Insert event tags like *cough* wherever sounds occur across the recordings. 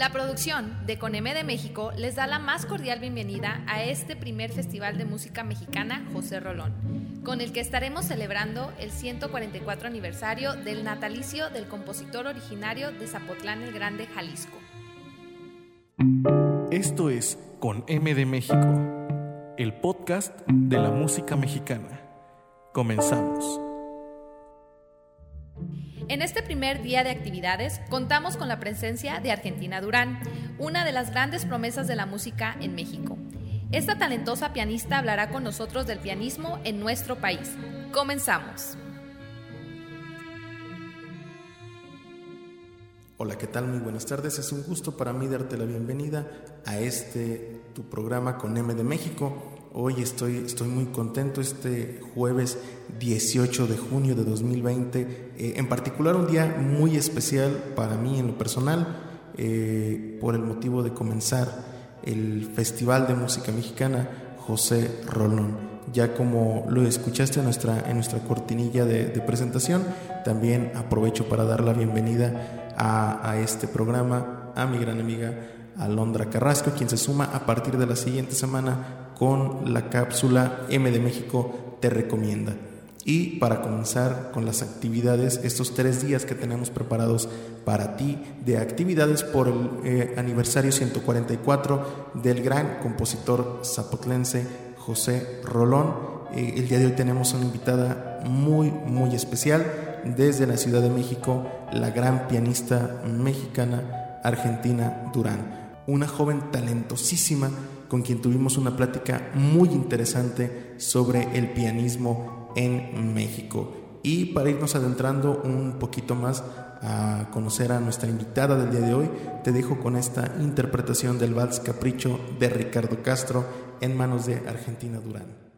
La producción de Coneme de México les da la más cordial bienvenida a este primer Festival de Música Mexicana José Rolón, con el que estaremos celebrando el 144 aniversario del natalicio del compositor originario de Zapotlán el Grande, Jalisco. Esto es Con M de México, el podcast de la música mexicana. Comenzamos. En este primer día de actividades contamos con la presencia de Argentina Durán, una de las grandes promesas de la música en México. Esta talentosa pianista hablará con nosotros del pianismo en nuestro país. Comenzamos. Hola, ¿qué tal? Muy buenas tardes. Es un gusto para mí darte la bienvenida a este tu programa con M de México. Hoy estoy, estoy muy contento, este jueves 18 de junio de 2020, eh, en particular un día muy especial para mí en lo personal, eh, por el motivo de comenzar el Festival de Música Mexicana José Rolón. Ya como lo escuchaste en nuestra, en nuestra cortinilla de, presentación, también aprovecho para dar la bienvenida a, a este programa a mi gran amiga Alondra Carrasco, quien se suma a partir de la siguiente semana con la cápsula M de México Te Recomienda. Y para comenzar con las actividades, estos tres días que tenemos preparados para ti de actividades por el eh, aniversario 144 del gran compositor zapotlense José Rolón. Eh, el día de hoy tenemos una invitada muy, muy especial desde la Ciudad de México, la gran pianista mexicana Argentina Durán. Una joven talentosísima con quien tuvimos una plática muy interesante sobre el pianismo en México. Y para irnos adentrando un poquito más a conocer a nuestra invitada del día de hoy, te dejo con esta interpretación del Vals Capricho de Ricardo Castro en manos de Argentina Durán.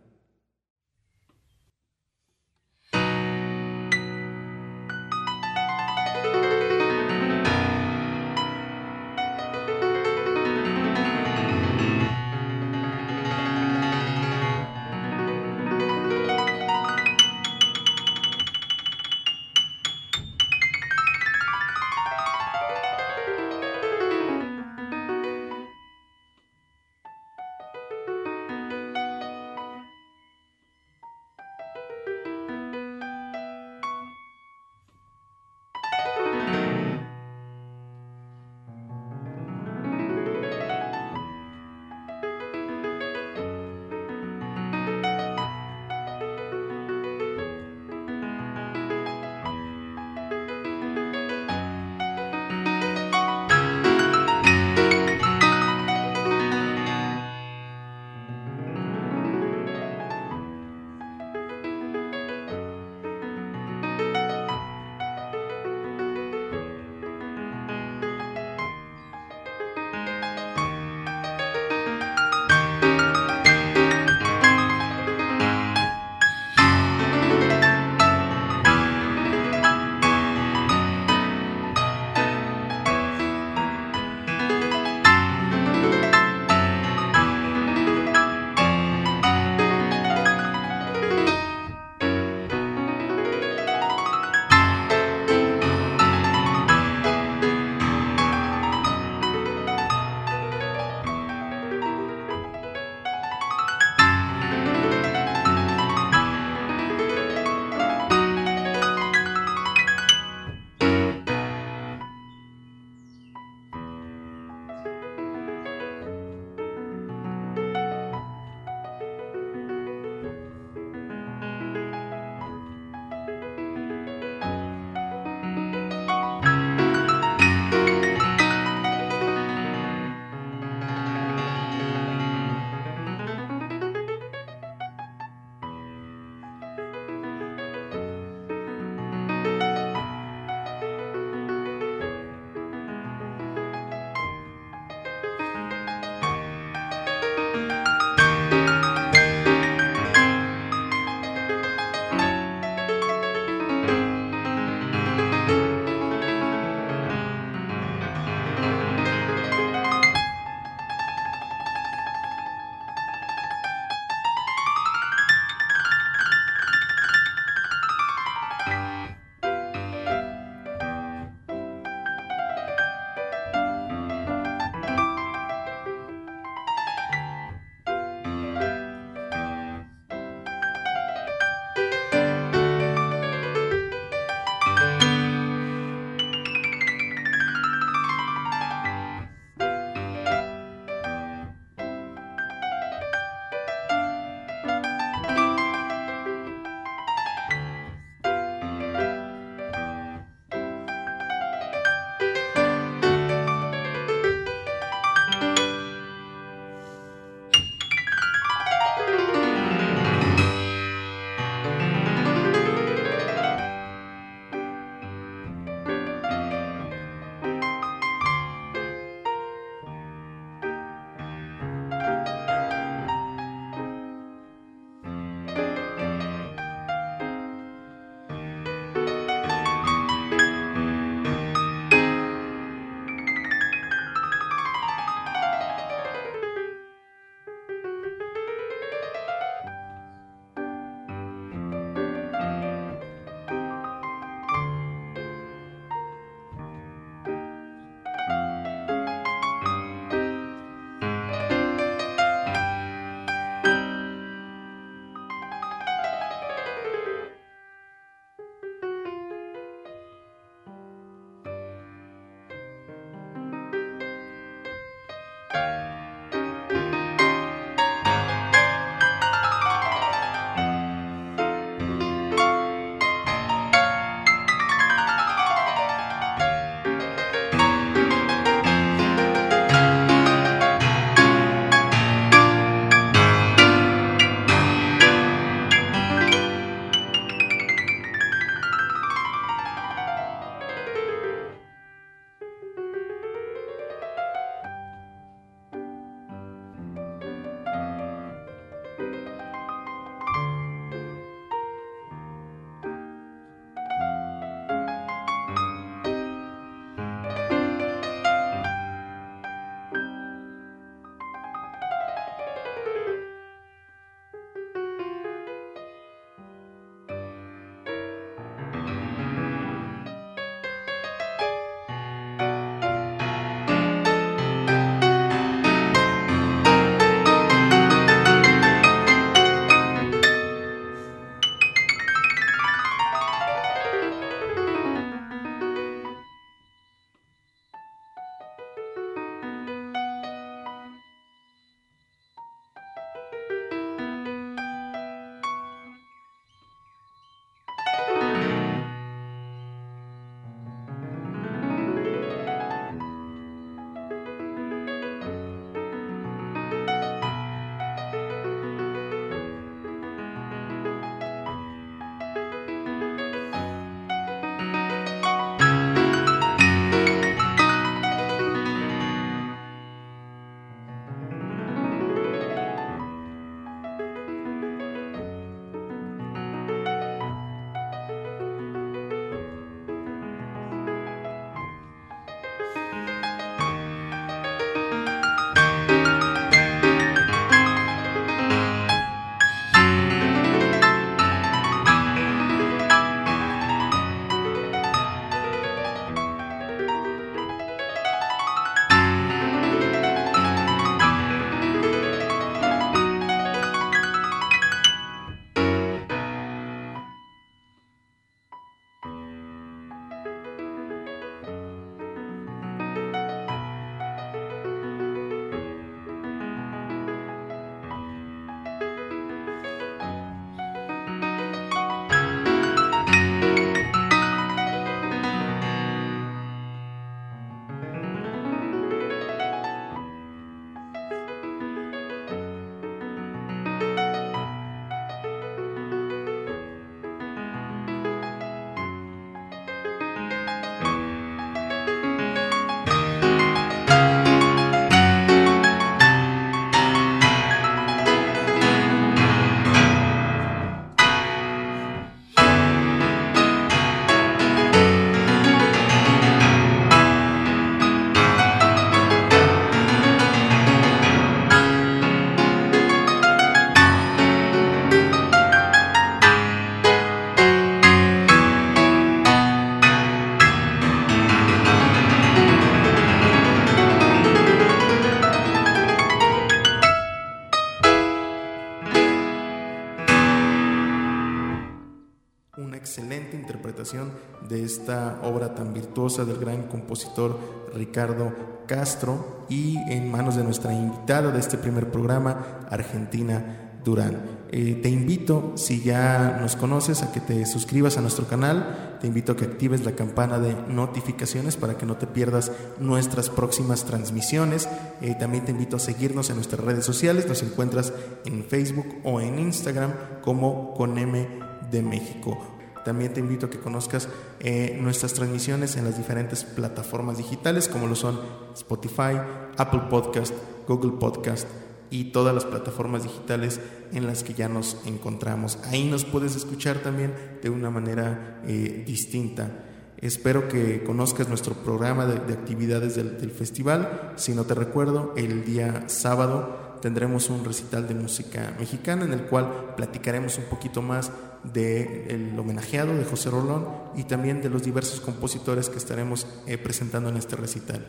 Del gran compositor Ricardo Castro y en manos de nuestra invitada de este primer programa, Argentina Durán. Eh, te invito, si ya nos conoces, a que te suscribas a nuestro canal, te invito a que actives la campana de notificaciones para que no te pierdas nuestras próximas transmisiones. Eh, también te invito a seguirnos en nuestras redes sociales, nos encuentras en Facebook o en Instagram como con M de México. También te invito a que conozcas eh, nuestras transmisiones en las diferentes plataformas digitales como lo son Spotify, Apple Podcast, Google Podcast y todas las plataformas digitales en las que ya nos encontramos. Ahí nos puedes escuchar también de una manera eh, distinta. Espero que conozcas nuestro programa de, actividades del, del festival. Si no te recuerdo, el día sábado tendremos un recital de música mexicana en el cual platicaremos un poquito más del homenajeado de José Rolón y también de los diversos compositores que estaremos eh, presentando en este recital.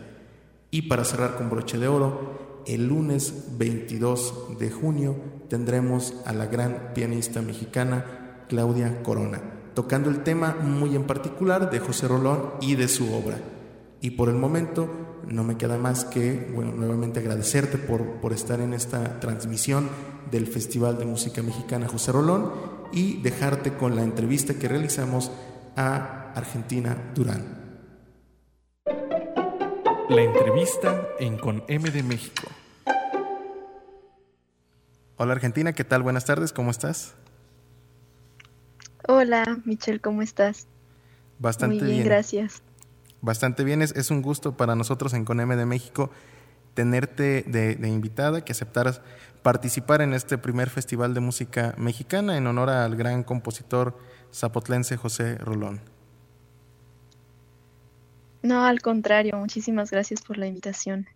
Y para cerrar con broche de oro, el lunes 22 de junio tendremos a la gran pianista mexicana Claudia Corona, tocando el tema muy en particular de José Rolón y de su obra. Y por el momento no me queda más que, bueno, nuevamente agradecerte por, por estar en esta transmisión del Festival de Música Mexicana José Rolón y dejarte con la entrevista que realizamos a Argentina Durán. La entrevista en Con M de México. Hola Argentina, ¿qué tal? Buenas tardes, ¿cómo estás? Hola Michelle, ¿cómo estás? Bastante Muy bien, gracias. Bastante bien, es, un gusto para nosotros en CONEME de México tenerte de, invitada, que aceptaras participar en este primer festival de música mexicana en honor al gran compositor zapotlense José Rolón. No, al contrario, muchísimas gracias por la invitación.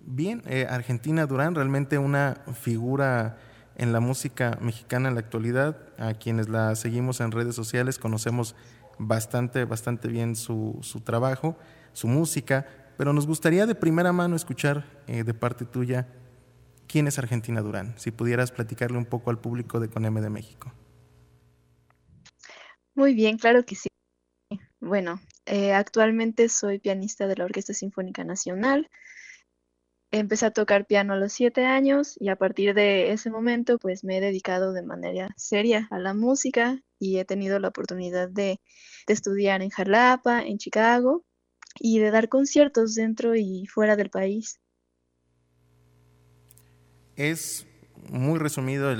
Bien, eh, Argentina Durán, realmente una figura en la música mexicana en la actualidad. A quienes la seguimos en redes sociales conocemos bastante, bastante bien su, su trabajo, su música, pero nos gustaría de primera mano escuchar eh, de parte tuya quién es Argentina Durán, si pudieras platicarle un poco al público de Coneme de México. Muy bien, claro que sí. Bueno, eh, actualmente soy pianista de la Orquesta Sinfónica Nacional. Empecé a tocar piano a los siete años y a partir de ese momento pues me he dedicado de manera seria a la música y he tenido la oportunidad de, estudiar en Jalapa, en Chicago y de dar conciertos dentro y fuera del país. Es muy resumido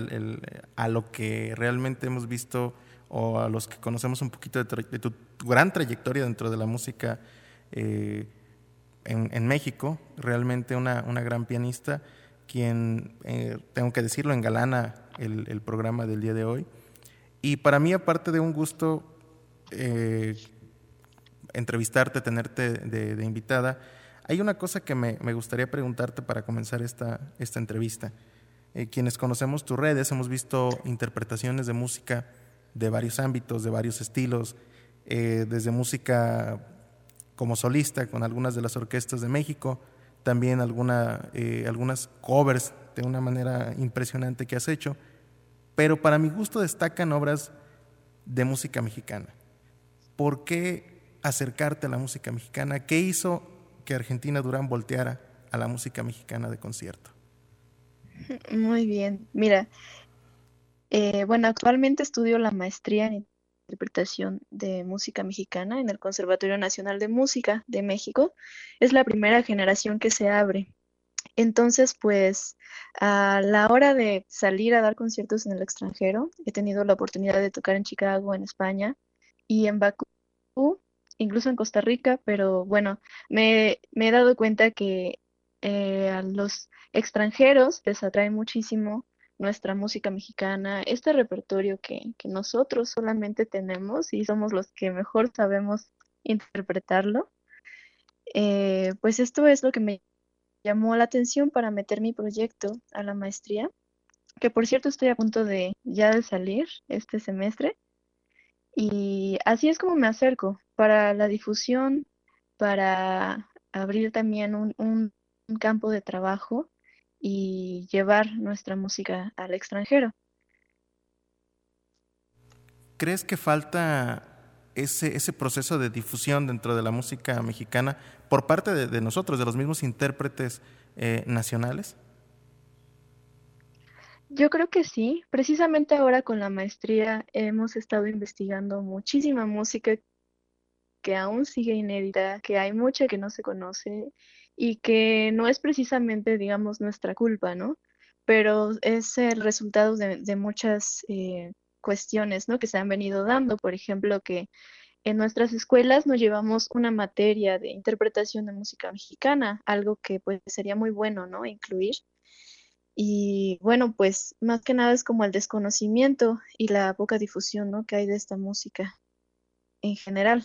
a lo que realmente hemos visto o a los que conocemos un poquito de, tu, gran trayectoria dentro de la música eh, en, México, realmente una, gran pianista, quien, eh, tengo que decirlo, engalana el, el programa del día de hoy. Y para mí, aparte de un gusto eh, entrevistarte, tenerte de, invitada, hay una cosa que me, gustaría preguntarte para comenzar esta, esta entrevista. Eh, quienes conocemos tus redes hemos visto interpretaciones de música de varios ámbitos, de varios estilos, eh, desde música como solista con algunas de las orquestas de México, también alguna, algunas covers de una manera impresionante que has hecho pero para mi gusto destacan obras de música mexicana. ¿Por qué acercarte a la música mexicana? ¿Qué hizo que Argentina Durán volteara a la música mexicana de concierto? Muy bien, mira, eh, bueno, actualmente estudio la maestría en interpretación de música mexicana en el Conservatorio Nacional de Música de México. Es la primera generación que se abre entonces, pues a la hora de salir a dar conciertos en el extranjero, he tenido la oportunidad de tocar en Chicago, en España y en Bakú, incluso en Costa Rica, pero bueno, me, he dado cuenta que eh, a los extranjeros les atrae muchísimo nuestra música mexicana, este repertorio que, nosotros solamente tenemos y somos los que mejor sabemos interpretarlo. Eh, pues esto es lo que me llamó la atención para meter mi proyecto a la maestría, que por cierto estoy a punto de ya de salir este semestre. Y así es como me acerco para la difusión, para abrir también un, un campo de trabajo y llevar nuestra música al extranjero. ¿Crees que falta ese, ese proceso de difusión dentro de la música mexicana por parte de, nosotros, de los mismos intérpretes eh, nacionales? Yo creo que sí. Precisamente ahora con la maestría hemos estado investigando muchísima música que aún sigue inédita, que hay mucha que no se conoce y que no es precisamente, digamos, nuestra culpa, ¿no? Pero es el resultado de, muchas eh, cuestiones, ¿no? Que se han venido dando. Por ejemplo, que en nuestras escuelas nos llevamos una materia de interpretación de música mexicana, algo que pues sería muy bueno, ¿no? Incluir. Y bueno, pues más que nada es como el desconocimiento y la poca difusión, ¿no? Que hay de esta música en general.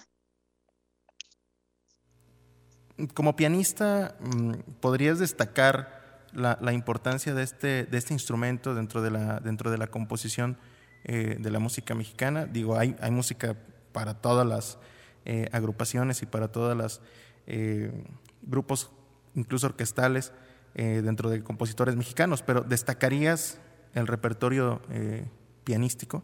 Como pianista, mm, ¿podrías destacar la, importancia de este, de este instrumento dentro de la, composición eh, de la música mexicana? Digo, hay, música para todas las eh, agrupaciones y para todos los eh, grupos, incluso orquestales, eh, dentro de compositores mexicanos, pero ¿destacarías el repertorio pianístico?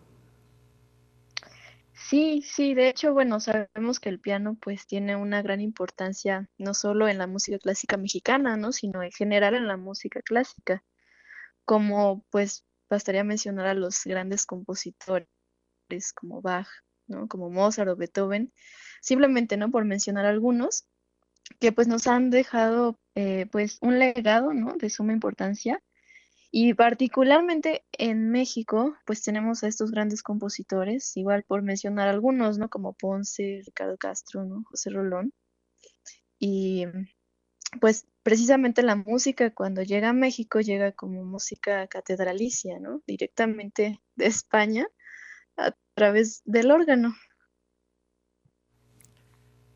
Sí, sí, de hecho, bueno, sabemos que el piano pues tiene una gran importancia no solo en la música clásica mexicana, ¿no? Sino en general en la música clásica, como pues bastaría mencionar a los grandes compositores como Bach, ¿no? Como Mozart o Beethoven, simplemente, ¿no? Por mencionar algunos, que pues nos han dejado eh, pues un legado, ¿no? De suma importancia. Y particularmente en México, pues tenemos a estos grandes compositores, igual por mencionar algunos, ¿no? Como Ponce, Ricardo Castro, ¿no? José Rolón. Y pues precisamente la música cuando llega a México llega como música catedralicia, ¿no? Directamente de España a través del órgano.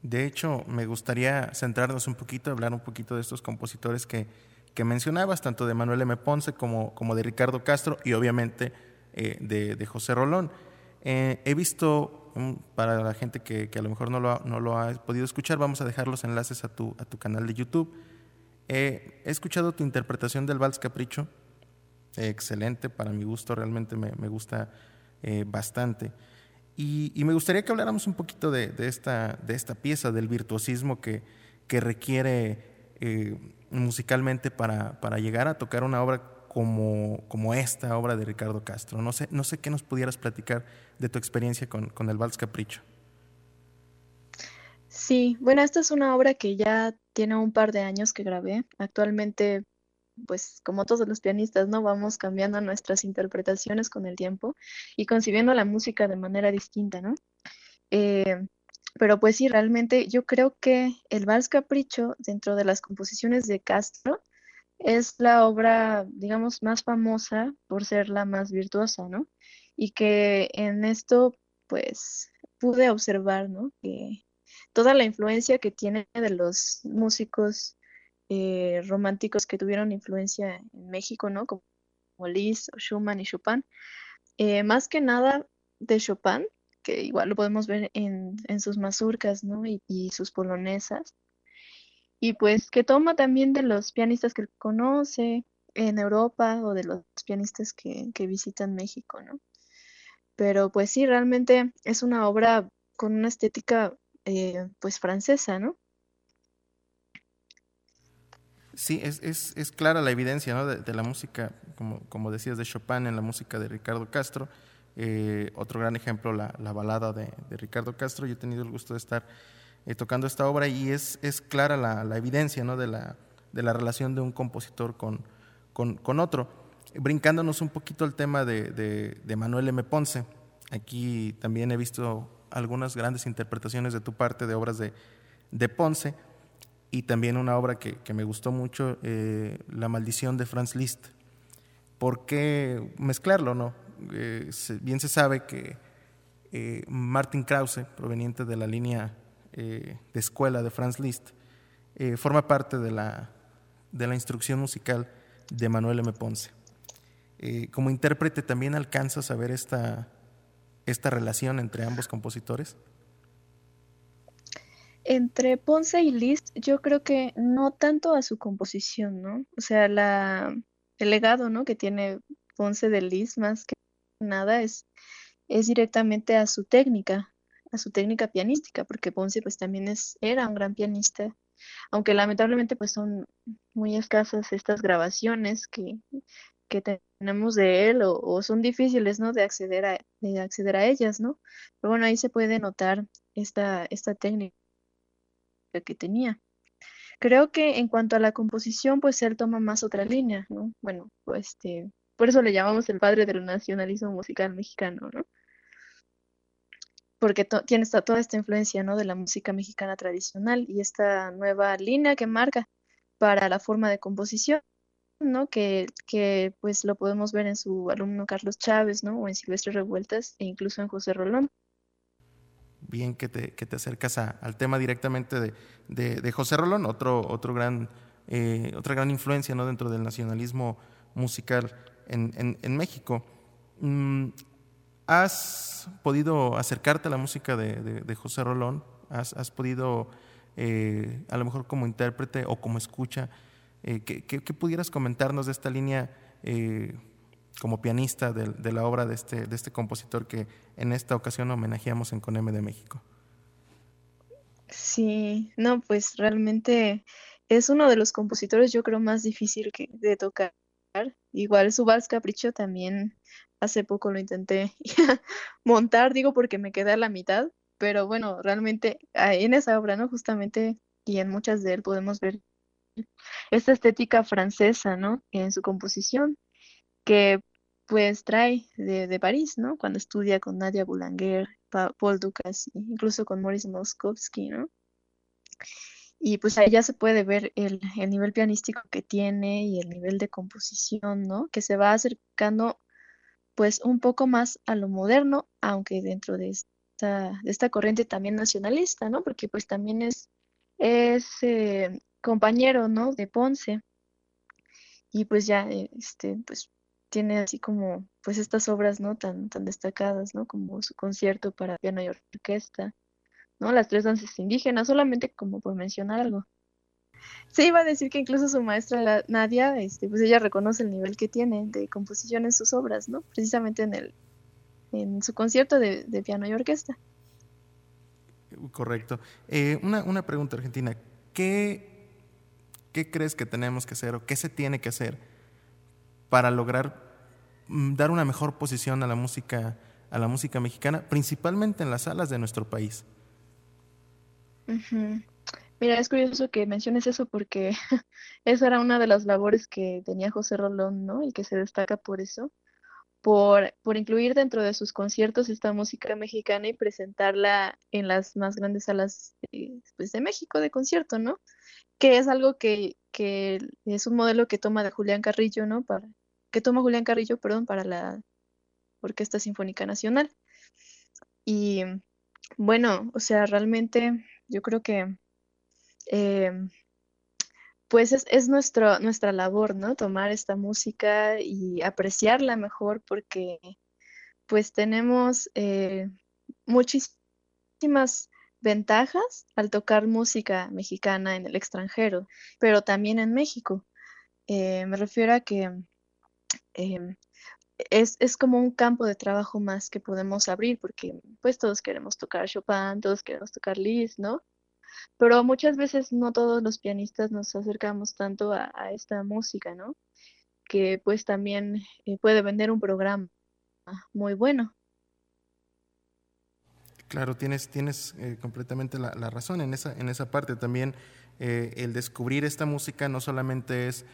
De hecho, me gustaría centrarnos un poquito, hablar un poquito de estos compositores que, que mencionabas, tanto de Manuel M. Ponce como, como de Ricardo Castro y obviamente eh, de, José Rolón. Eh, he visto, mm, para la gente que, a lo mejor no lo, ha, no lo, ha podido escuchar, vamos a dejar los enlaces a tu, a tu canal de YouTube. he escuchado tu interpretación del Vals Capricho, excelente, para mi gusto realmente me, me gusta eh, bastante. Y, me gustaría que habláramos un poquito de, esta, de esta pieza, del virtuosismo que, que requiere eh, musicalmente para, para, llegar a tocar una obra como, como, esta obra de Ricardo Castro. No sé, no sé qué nos pudieras platicar de tu experiencia con, con el Vals Capricho. Sí, bueno, esta es una obra que ya tiene un par de años que grabé. Actualmente pues como todos los pianistas, ¿no? Vamos cambiando nuestras interpretaciones con el tiempo y concibiendo la música de manera distinta, ¿no? Eh, pero pues sí, realmente yo creo que el Vals Capricho, dentro de las composiciones de Castro, es la obra, digamos, más famosa por ser la más virtuosa, ¿no? Y que en esto, pues, pude observar, ¿no? Que toda la influencia que tiene de los músicos eh, románticos que tuvieron influencia en México, ¿no? Como, Liszt, Schumann y Chopin. Eh, más que nada de Chopin, que igual lo podemos ver en, sus mazurcas, ¿no? Y, sus polonesas. Y pues que toma también de los pianistas que conoce en Europa o de los pianistas que, visitan México, ¿no? Pero pues sí, realmente es una obra con una estética eh, pues francesa, ¿no? Sí, es, es, es, clara la evidencia ¿no? de, la música, como, como, decías, de Chopin en la música de Ricardo Castro. Eh, otro gran ejemplo, la, la balada de, de, Ricardo Castro. Yo he tenido el gusto de estar eh, tocando esta obra y es, es clara la, la, evidencia ¿no? de, la, de la relación de un compositor con, con, con otro. Brincándonos un poquito al tema de, de, Manuel M. Ponce. Aquí también he visto algunas grandes interpretaciones de tu parte de obras de, Ponce y también una obra que, que me gustó mucho, eh, La maldición de Franz Liszt. ¿Por qué mezclarlo? No? Eh, bien se sabe que eh, Martin Krause, proveniente de la línea de escuela de Franz Liszt, forma parte de la, de la instrucción musical de Manuel M. Ponce. como intérprete también alcanzas a ver esta, esta relación entre ambos compositores. Entre Ponce y Liszt, yo creo que no tanto a su composición, ¿no? O sea, el legado, ¿no? Que tiene Ponce de Liszt más que nada es, es directamente a su técnica, a su técnica pianística, porque Ponce pues también es, era un gran pianista, aunque lamentablemente pues son muy escasas estas grabaciones que, que tenemos de él o, son difíciles, ¿no? De acceder a, de acceder a ellas, ¿no? Pero bueno, ahí se puede notar esta, esta técnica que tenía. Creo que en cuanto a la composición, pues él toma más otra línea, ¿no? Bueno, pues este, por eso le llamamos el padre del nacionalismo musical mexicano, ¿no? Porque tiene toda esta influencia, ¿no? De la música mexicana tradicional y esta nueva línea que marca para la forma de composición, ¿no? Que, pues lo podemos ver en su alumno Carlos Chávez, ¿no? O en Silvestre Revueltas e incluso en José Rolón bien que te, que acercas al tema directamente de, de, José Rolón, otro, otro gran, eh, otra gran influencia ¿no? dentro del nacionalismo musical en, México. Mm, ¿Has podido acercarte a la música de, José Rolón? ¿Has, podido, eh, a lo mejor como intérprete o como escucha, eh, que, pudieras comentarnos de esta línea como pianista de, la obra de este, de este compositor que en esta ocasión homenajeamos en Coneme de México. Sí, no, pues realmente es uno de los compositores yo creo más difícil de tocar. Igual su Vals Capricho también hace poco lo intenté *laughs* montar, digo porque me quedé a la mitad, pero bueno, realmente en esa obra, ¿no? Justamente y en muchas de él podemos ver esta estética francesa, ¿no? En su composición, que pues trae de, París, ¿no? Cuando estudia con Nadia Boulanger, Paul Dukas, incluso con Maurice Moskowski, ¿no? Y pues ahí ya se puede ver el, nivel pianístico que tiene y el nivel de composición, ¿no? Que se va acercando pues un poco más a lo moderno, aunque dentro de esta, de esta corriente también nacionalista, ¿no? Porque pues también es, es eh, compañero, ¿no? De Ponce. Y pues ya, este, pues tiene así como, pues estas obras, ¿no? Tan, tan destacadas, ¿no? Como su concierto para piano y orquesta, ¿no? Las tres danzas indígenas, solamente como por mencionar algo. Se iba a decir que incluso su maestra Nadia, este, pues ella reconoce el nivel que tiene de composición en sus obras, ¿no? Precisamente en el, en su concierto de, piano y orquesta. Correcto. Eh, una, una pregunta, Argentina. ¿Qué ¿Qué crees que tenemos que hacer o qué se tiene que hacer para lograr mm, dar una mejor posición a la música a la música mexicana, principalmente en las salas de nuestro país? Mira, es curioso que menciones eso porque *laughs* esa era una de las labores que tenía José Rolón, ¿no? Y que se destaca por eso, por, por incluir dentro de sus conciertos esta música mexicana y presentarla en las más grandes salas de, pues, de México de concierto, ¿no? que es algo que, es un modelo que toma de Julián Carrillo, ¿no? Para, que toma Julián Carrillo, perdón, para la Orquesta Sinfónica Nacional. Y bueno, o sea, realmente yo creo que eh, pues es, nuestro, nuestra labor, ¿no? Tomar esta música y apreciarla mejor porque pues tenemos eh, muchísimas ventajas al tocar música mexicana en el extranjero, pero también en México. Eh, me refiero a que em, es, es, como un campo de trabajo más que podemos abrir, porque pues todos queremos tocar Chopin, todos queremos tocar Liszt, ¿no? Pero muchas veces no todos los pianistas nos acercamos tanto a, esta música, ¿no? Que pues también eh, puede vender un programa muy bueno. Claro, tienes, tienes eh, completamente la, razón en esa, en esa parte. También eh, el descubrir esta música no solamente es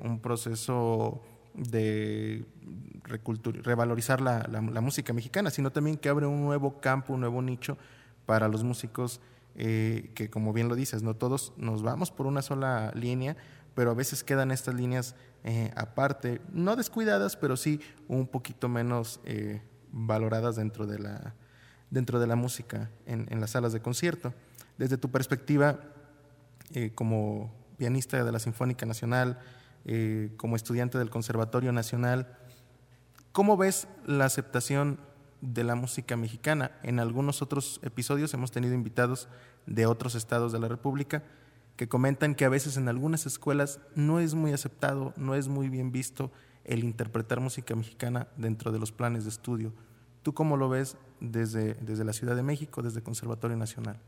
un proceso de revalorizar la, música mexicana, sino también que abre un nuevo campo, un nuevo nicho para los músicos que, como bien lo dices, no todos nos vamos por una sola línea, pero a veces quedan estas líneas aparte, no descuidadas, pero sí un poquito menos valoradas dentro de la dentro de la música en, las salas de concierto. Desde tu perspectiva, eh, como pianista de la Sinfónica Nacional, eh, como estudiante del Conservatorio Nacional, ¿cómo ves la aceptación de la música mexicana? En algunos otros episodios hemos tenido invitados de otros estados de la República que comentan que a veces en algunas escuelas no es muy aceptado, no es muy bien visto el interpretar música mexicana dentro de los planes de estudio. ¿Tú cómo lo ves desde, desde la Ciudad de México, desde el Conservatorio Nacional?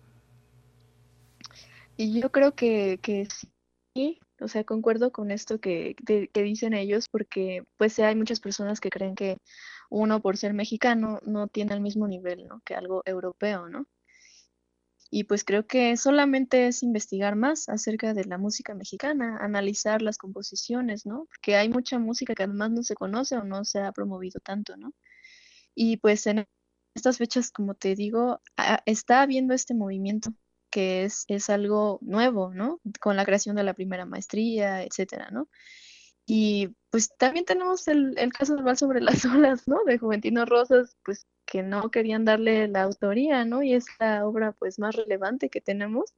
Y yo creo que, que sí, o sea, concuerdo con esto que, que, dicen ellos, porque pues hay muchas personas que creen que uno por ser mexicano no tiene el mismo nivel, ¿no? Que algo europeo, ¿no? Y pues creo que solamente es investigar más acerca de la música mexicana, analizar las composiciones, ¿no? Porque hay mucha música que además no se conoce o no se ha promovido tanto, ¿no? Y pues en estas fechas, como te digo, está habiendo este movimiento que es, es algo nuevo, ¿no? Con la creación de la primera maestría, etcétera, ¿no? Y pues también tenemos el, el caso del Val sobre las *laughs* olas, ¿no? De Juventino Rosas, pues que no querían darle la autoría, ¿no? Y es la obra pues más relevante que tenemos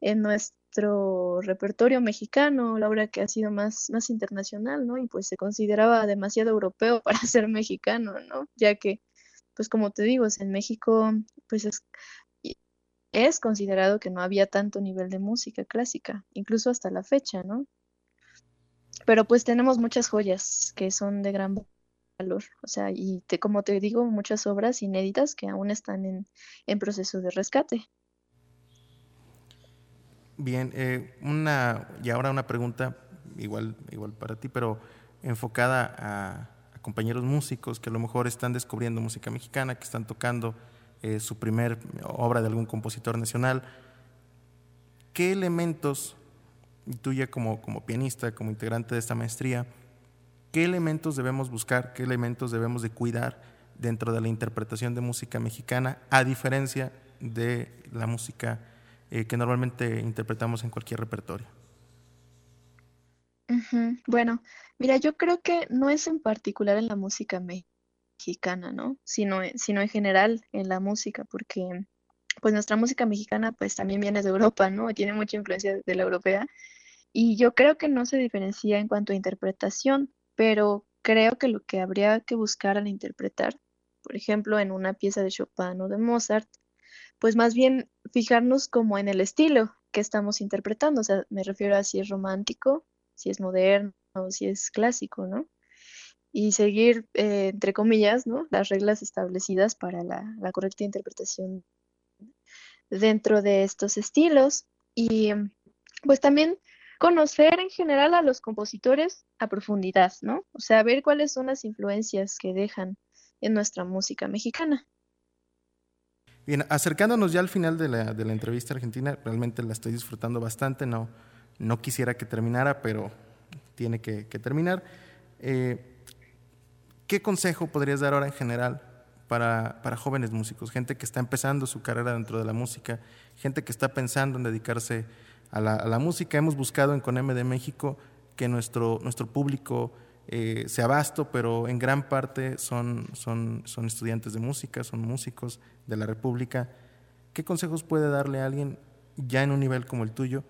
en nuestro repertorio mexicano, la obra que ha sido más, más internacional, ¿no? Y pues se consideraba demasiado europeo *laughs* para ser mexicano, ¿no? Ya que, pues como te digo, en México, pues es, es considerado que no había tanto nivel de música clásica, incluso hasta la fecha, ¿no? Pero pues tenemos muchas joyas que son de gran valor. O sea, y te, como te digo, muchas obras inéditas que aún están en, en proceso de rescate. Bien, eh, una, y ahora una pregunta igual, igual para ti, pero enfocada a, compañeros músicos que a lo mejor están descubriendo música mexicana, que están tocando eh, su primer obra de algún compositor nacional. ¿Qué elementos, tú ya como, como pianista, como integrante de esta maestría, qué elementos debemos buscar, qué elementos debemos de cuidar dentro de la interpretación de música mexicana, a diferencia de la música eh, que normalmente interpretamos en cualquier repertorio? Bueno, mira, yo creo que no es en particular en la música mexicana, ¿no? Sino, sino en general en la música, porque pues nuestra música mexicana pues también viene de Europa, ¿no? Tiene mucha influencia de la europea. Y yo creo que no se diferencia en cuanto a interpretación, pero creo que lo que habría que buscar al interpretar, por ejemplo, en una pieza de Chopin o de Mozart, pues más bien fijarnos como en el estilo que estamos interpretando, o sea, me refiero a si es romántico, si es moderno, si es clásico, ¿no? Y seguir, eh, entre comillas, ¿no? Las reglas establecidas para la, la correcta interpretación dentro de estos estilos y pues también conocer en general a los compositores a profundidad, ¿no? O sea, ver cuáles son las influencias que dejan en nuestra música mexicana. Bien, acercándonos ya al final de la, de la entrevista argentina, realmente la estoy disfrutando bastante, no, no quisiera que terminara, pero tiene que, terminar. Eh, ¿Qué consejo podrías dar ahora en general para, jóvenes músicos, gente que está empezando su carrera dentro de la música, gente que está pensando en dedicarse a la, música? Hemos buscado en CONEME de México que nuestro, nuestro público eh, sea vasto, pero en gran parte son, son, son estudiantes de música, son músicos de la República. ¿Qué consejos puede darle a alguien ya en un nivel como el tuyo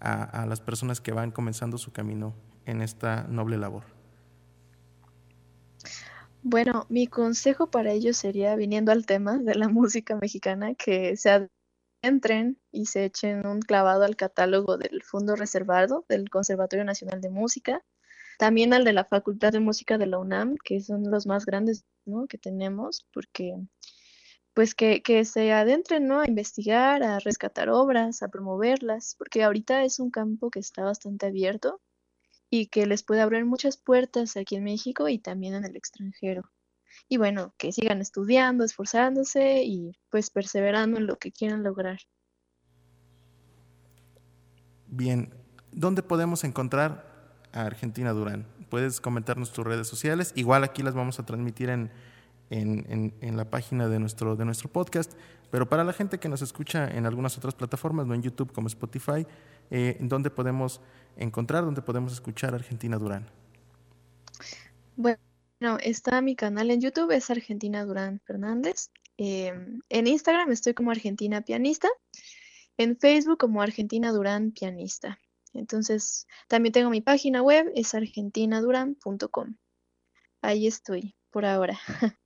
a, las personas que van comenzando su camino en esta noble labor? Bueno, mi consejo para ellos sería, viniendo al tema de la *laughs* música mexicana, que se adentren y se echen un clavado al catálogo del Fondo Reservado del Conservatorio Nacional de Música, también al de la Facultad de Música de la UNAM, que son los más grandes que tenemos, porque pues que, se adentren, ¿no? A investigar, a rescatar obras, a promoverlas, porque ahorita es un campo que está bastante abierto y que les puede abrir muchas puertas aquí en México y también en el extranjero. Y bueno, que sigan estudiando, esforzándose y pues perseverando en lo que quieran lograr. Bien, ¿dónde podemos encontrar a Argentina Durán? Puedes comentarnos tus redes sociales, igual aquí las vamos a transmitir en, en, la página de nuestro, de nuestro podcast. Pero para la gente que nos escucha en algunas otras plataformas, no en YouTube como Spotify, eh, ¿dónde podemos encontrar, dónde podemos escuchar Argentina Durán? Bueno, está mi canal en YouTube, es Argentina Durán Fernández. Em, en Instagram estoy como Argentina Pianista. En Facebook como Argentina Durán Pianista. Entonces, también tengo mi página web, es argentinaduran.com. Ahí estoy por ahora. *laughs*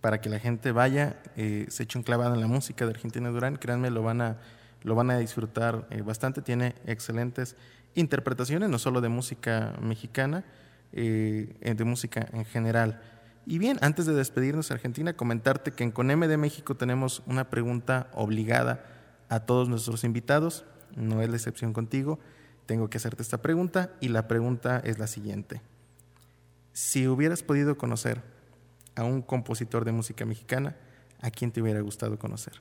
para que la gente vaya, eh, se eche un clavado en la música de Argentina Durán, créanme, lo van a, lo van a disfrutar eh, bastante, tiene excelentes interpretaciones, no solo de música mexicana, eh, de música en general. Y bien, antes de despedirnos Argentina, comentarte que en CONEME de México tenemos una pregunta obligada a todos nuestros invitados, no es la excepción contigo, tengo que hacerte esta pregunta y la pregunta es la siguiente. Si hubieras podido conocer a un compositor de música mexicana, ¿a quién te hubiera gustado conocer?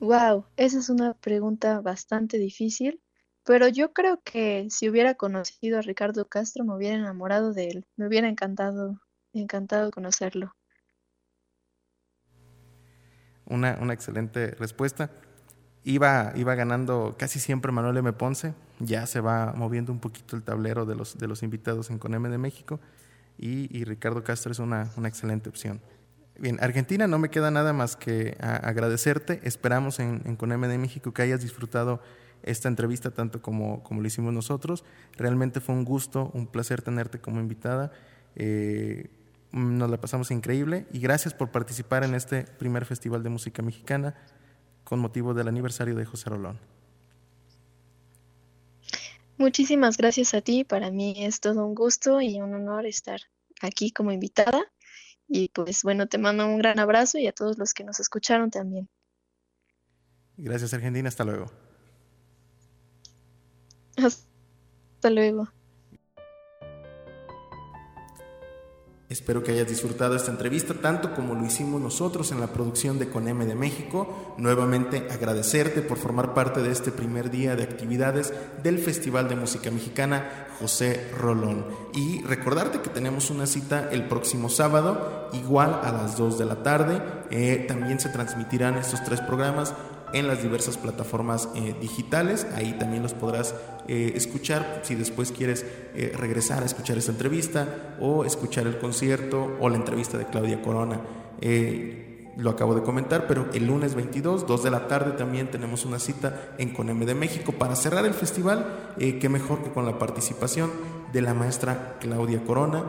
Wow, esa es una pregunta bastante difícil, pero yo creo que si hubiera conocido a Ricardo Castro me hubiera enamorado de él, me hubiera encantado, encantado conocerlo. Una, una excelente respuesta. Iba, iba ganando casi siempre Manuel M. Ponce, ya se va moviendo un poquito el tablero de los, de los invitados en Coneme de México y, Ricardo Castro es una, excelente opción. Bien, Argentina, no me queda nada más que agradecerte. Esperamos en, en de México que hayas disfrutado esta entrevista tanto como, como lo hicimos nosotros. Realmente fue un gusto, un placer tenerte como invitada. Eh, nos la pasamos increíble y gracias por participar en este primer Festival de Música Mexicana con motivo del aniversario de José Rolón. Muchísimas gracias a ti. Para mí es todo un gusto y un honor estar aquí como invitada. Y pues bueno, te mando un gran abrazo y a todos los que nos escucharon también. Gracias Argentina, hasta luego. Hasta luego. Espero que hayas disfrutado esta entrevista tanto como lo hicimos nosotros en la producción de Coneme de México. Nuevamente agradecerte por formar parte de este primer día de actividades del Festival de Música Mexicana José Rolón. Y recordarte que tenemos una cita el próximo sábado, igual a las 2 de la tarde. Eh, también se transmitirán estos tres programas en las diversas plataformas eh, digitales. Ahí también los podrás eh, escuchar si después quieres eh, regresar a escuchar esta entrevista o escuchar el concierto o la entrevista de Claudia Corona. lo acabo de comentar, pero el lunes 22, 2 de la tarde también tenemos una cita en Coneme de México para cerrar el festival. qué mejor que con la participación de la maestra Claudia Corona,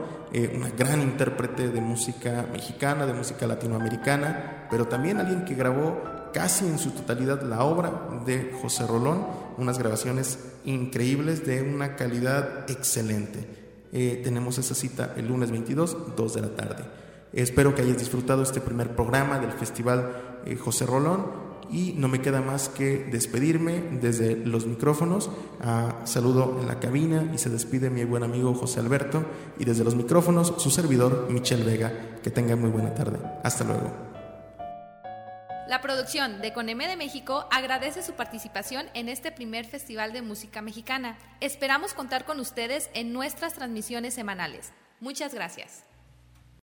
una gran intérprete de música mexicana, de música latinoamericana, pero también alguien que grabó casi en su totalidad la obra de José Rolón, unas grabaciones increíbles de una calidad excelente. Eh, tenemos esa cita el lunes 22, 2 de la tarde. Espero que hayas disfrutado este primer programa del Festival eh, José Rolón y no me queda más que despedirme desde los micrófonos. Ah, saludo en la cabina y se despide mi buen amigo José Alberto y desde los micrófonos su servidor Michelle Vega. Que tenga muy buena tarde. Hasta luego. La producción de Coneme de México agradece su participación en este primer Festival de Música Mexicana. Esperamos contar con ustedes en nuestras transmisiones semanales. Muchas gracias.